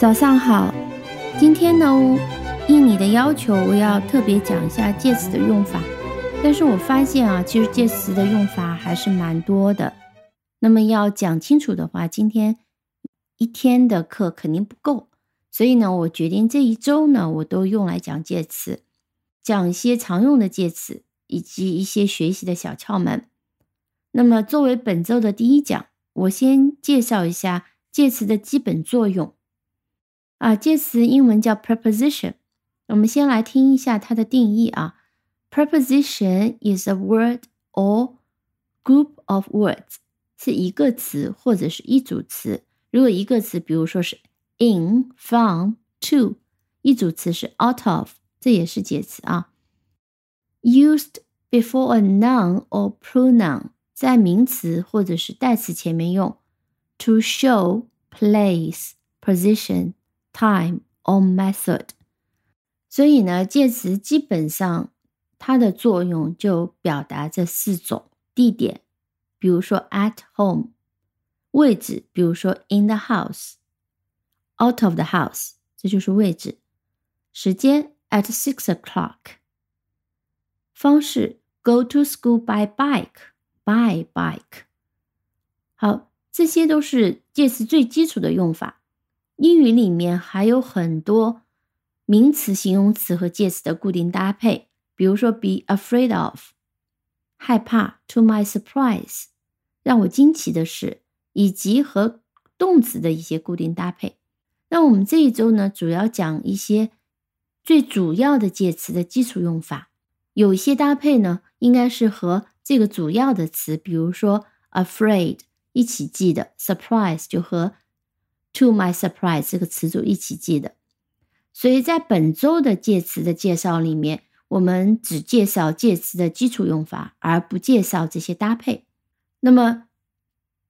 早上好，今天呢，应你的要求，我要特别讲一下介词的用法。但是我发现啊，其实介词的用法还是蛮多的。那么要讲清楚的话，今天一天的课肯定不够，所以呢，我决定这一周呢，我都用来讲介词，讲一些常用的介词，以及一些学习的小窍门。那么作为本周的第一讲，我先介绍一下介词的基本作用。啊，介词英文叫 preposition。我们先来听一下它的定义啊。Preposition is a word or group of words，是一个词或者是一组词。如果一个词，比如说是 in、from、to；一组词是 out of，这也是介词啊。Used before a noun or pronoun，在名词或者是代词前面用，to show place、position。Time or method，所以呢，介词基本上它的作用就表达这四种地点，比如说 at home，位置，比如说 in the house，out of the house，这就是位置。时间 at six o'clock，方式 go to school by bike，by bike。好，这些都是介词最基础的用法。英语里面还有很多名词、形容词和介词的固定搭配，比如说 be afraid of，害怕；to my surprise，让我惊奇的是，以及和动词的一些固定搭配。那我们这一周呢，主要讲一些最主要的介词的基础用法。有一些搭配呢，应该是和这个主要的词，比如说 afraid 一起记的，surprise 就和。To my surprise，这个词组一起记的。所以在本周的介词的介绍里面，我们只介绍介词的基础用法，而不介绍这些搭配。那么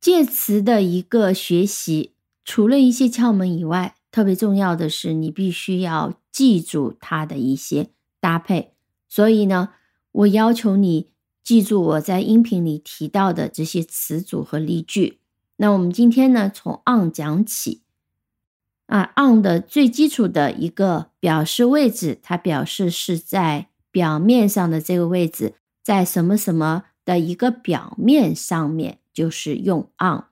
介词的一个学习，除了一些窍门以外，特别重要的是你必须要记住它的一些搭配。所以呢，我要求你记住我在音频里提到的这些词组和例句。那我们今天呢，从 on 讲起啊，on 的最基础的一个表示位置，它表示是在表面上的这个位置，在什么什么的一个表面上面，就是用 on。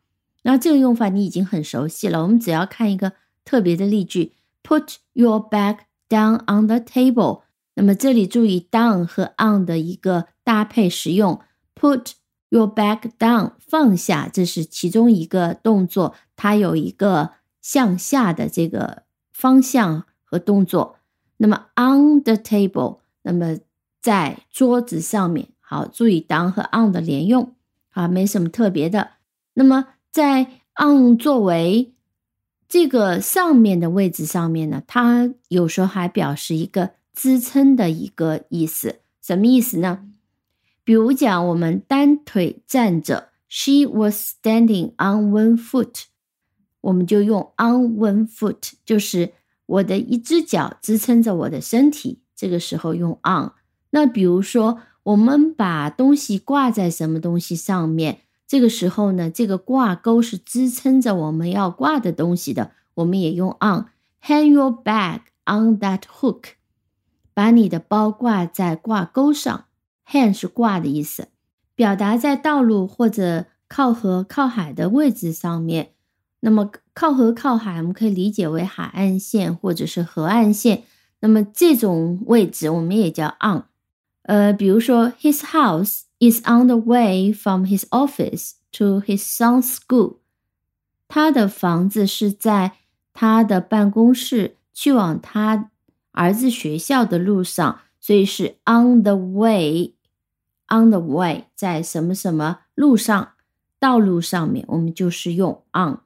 那这个用法你已经很熟悉了，我们只要看一个特别的例句，Put your bag down on the table。那么这里注意 down 和 on 的一个搭配使用，Put。Your back down，放下，这是其中一个动作，它有一个向下的这个方向和动作。那么 on the table，那么在桌子上面，好，注意 down 和 on 的连用，啊，没什么特别的。那么在 on 作为这个上面的位置上面呢，它有时候还表示一个支撑的一个意思，什么意思呢？比如讲，我们单腿站着，She was standing on one foot，我们就用 on one foot，就是我的一只脚支撑着我的身体，这个时候用 on。那比如说，我们把东西挂在什么东西上面，这个时候呢，这个挂钩是支撑着我们要挂的东西的，我们也用 on。Hang your bag on that hook，把你的包挂在挂钩上。Hang 是挂的意思，表达在道路或者靠河、靠海的位置上面。那么靠河、靠海，我们可以理解为海岸线或者是河岸线。那么这种位置我们也叫 on。呃，比如说，His house is on the way from his office to his son's school。他的房子是在他的办公室去往他儿子学校的路上，所以是 on the way。On the way，在什么什么路上、道路上面，我们就是用 on。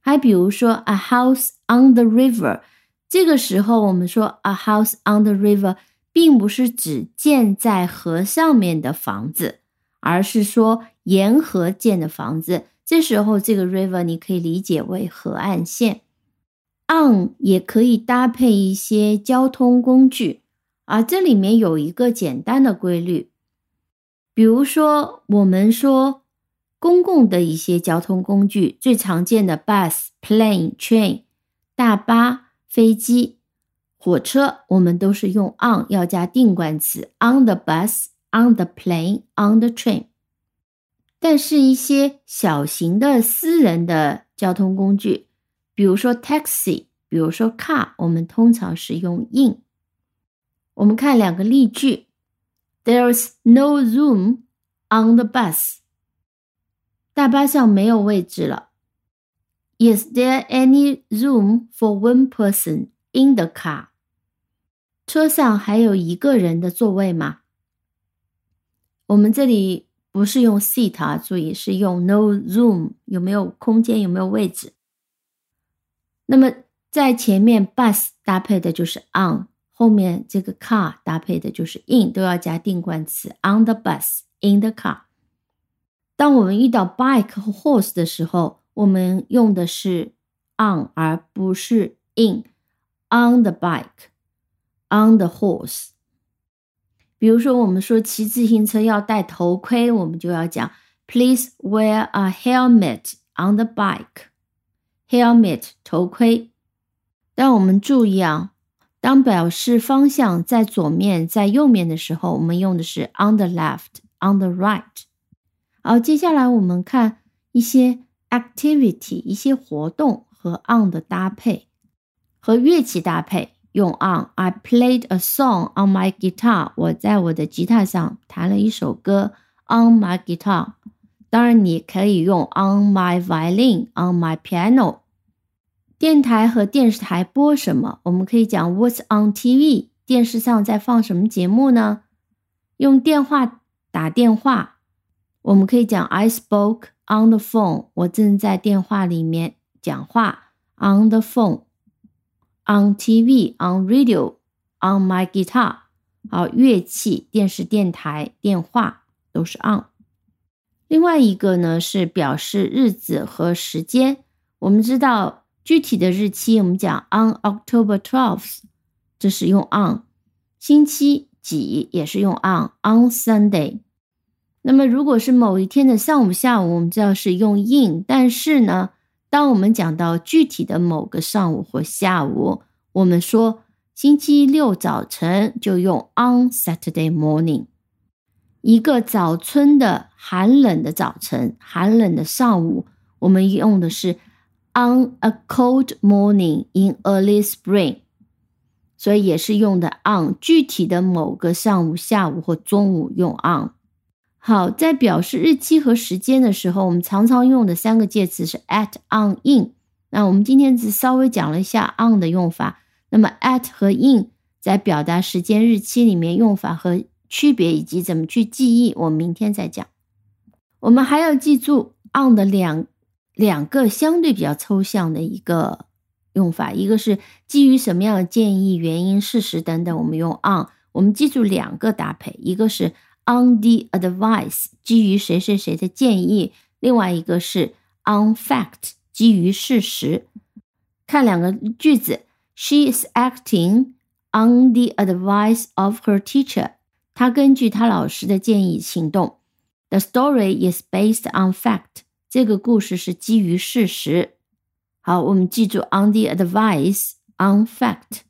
还比如说，a house on the river，这个时候我们说 a house on the river，并不是指建在河上面的房子，而是说沿河建的房子。这时候这个 river 你可以理解为河岸线。on 也可以搭配一些交通工具，而这里面有一个简单的规律。比如说，我们说公共的一些交通工具，最常见的 bus、plane、train，大巴、飞机、火车，我们都是用 on 要加定冠词，on the bus、on the plane、on the train。但是，一些小型的私人的交通工具，比如说 taxi，比如说 car，我们通常是用 in。我们看两个例句 ：There's no room on the bus。大巴上没有位置了。Is there any room for one person in the car？车上还有一个人的座位吗？我们这里不是用 seat 啊，注意是用 no room，有没有空间，有没有位置？那么在前面 bus 搭配的就是 on。 后面这个 car 搭配的就是 in，都要加定冠词 on the bus，in the car。当我们遇到 bike 和 horse 的时候，我们用的是 on 而不是 in。on the bike，on the horse。比如说，我们说骑自行车要戴头盔，我们就要讲 please wear a helmet on the bike。helmet 头盔。但我们注意啊。 当表示方向在左面、在右面的时候，我们用的是 on the left、on the right。好，接下来我们看一些 activity，一些活动和 on 的搭配，和乐器搭配用 on。I played a song on my guitar。我在我的吉他上弹了一首歌 on my guitar。当然，你可以用 on my violin、on my piano。电台和电视台播什么？我们可以讲 What's on TV？电视上在放什么节目呢？用电话打电话，我们可以讲 I spoke on the phone。我正在电话里面讲话。On the phone，on TV，on radio，on my guitar。好，乐器、电视、电台、电话都是 on。另外一个呢是表示日子和时间。我们知道。具体的日期，我们讲 on October twelfth，这是用 on。星期几也是用 on on Sunday。那么如果是某一天的上午、下午，我们知道是用 in。但是呢，当我们讲到具体的某个上午或下午，我们说星期六早晨就用 on Saturday morning。一个早春的寒冷的早晨，寒冷的上午，我们用的是。On a cold morning in early spring，所以也是用的 on。具体的某个上午、下午或中午用 on。好，在表示日期和时间的时候，我们常常用的三个介词是 at、on、in。那我们今天只稍微讲了一下 on 的用法。那么 at 和 in 在表达时间、日期里面用法和区别，以及怎么去记忆，我们明天再讲。我们还要记住 on 的两。两个相对比较抽象的一个用法，一个是基于什么样的建议、原因、事实等等，我们用 on。我们记住两个搭配，一个是 on the advice，基于谁谁谁的建议；另外一个是 on fact，基于事实。看两个句子，She is acting on the advice of her teacher。她根据她老师的建议行动。The story is based on fact。这个故事是基于事实。好，我们记住 on the advice on fact。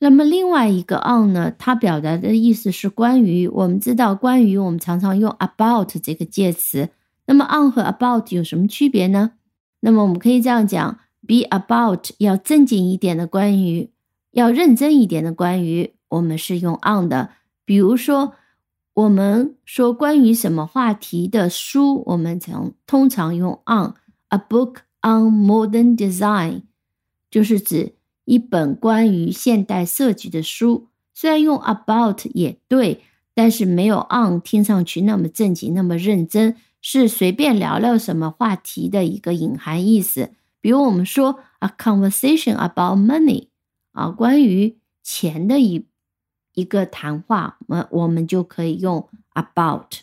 那么另外一个 on 呢，它表达的意思是关于。我们知道关于，我们常常用 about 这个介词。那么 on 和 about 有什么区别呢？那么我们可以这样讲：be about 要正经一点的关于，要认真一点的关于，我们是用 on 的。比如说。我们说关于什么话题的书，我们常通常用 on a book on modern design，就是指一本关于现代设计的书。虽然用 about 也对，但是没有 on 听上去那么正经、那么认真，是随便聊聊什么话题的一个隐含意思。比如我们说 a conversation about money，啊，关于钱的一。一个谈话，我我们就可以用 about。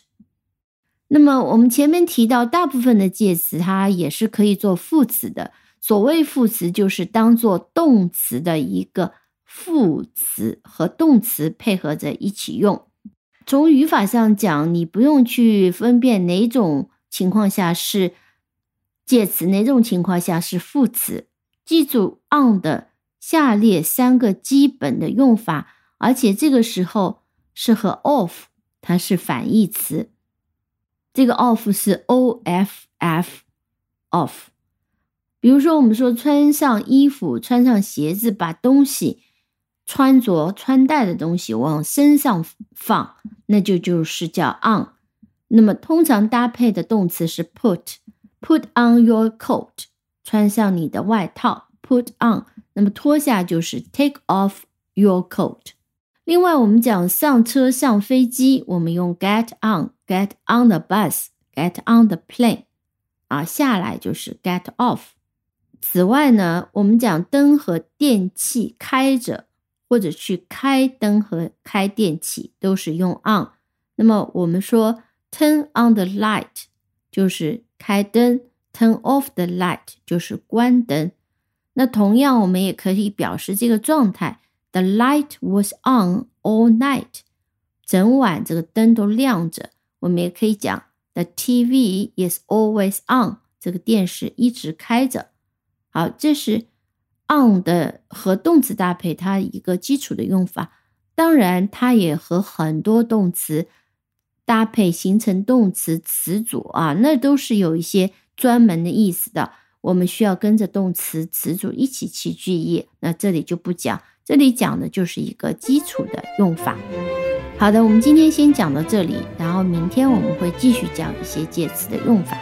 那么我们前面提到，大部分的介词它也是可以做副词的。所谓副词，就是当做动词的一个副词和动词配合着一起用。从语法上讲，你不用去分辨哪种情况下是介词，哪种情况下是副词。记住 on 的下列三个基本的用法，而且这个时候是和 off，它是反义词。这个 off 是 o f f of。比如说，我们说穿上衣服、穿上鞋子，把东西穿着、穿戴的东西往身上放，那就就是叫 on。那么通常搭配的动词是 put，put on your coat，穿上你的外套，put on。那么脱下就是 take off your coat。另外，我们讲上车、上飞机，我们用 get on，get on the bus，get on the plane。啊，下来就是 get off。此外呢，我们讲灯和电器开着，或者去开灯和开电器都是用 on。那么我们说 turn on the light 就是开灯，turn off the light 就是关灯。那同样，我们也可以表示这个状态：the light was on all night，整晚这个灯都亮着。我们也可以讲：the TV is always on，这个电视一直开着。好，这是 on 的和动词搭配，它一个基础的用法。当然，它也和很多动词搭配形成动词词组啊，那都是有一些专门的意思的。我们需要跟着动词词组一起去记忆。那这里就不讲，这里讲的就是一个基础的用法。好的，我们今天先讲到这里，然后明天我们会继续讲一些介词的用法。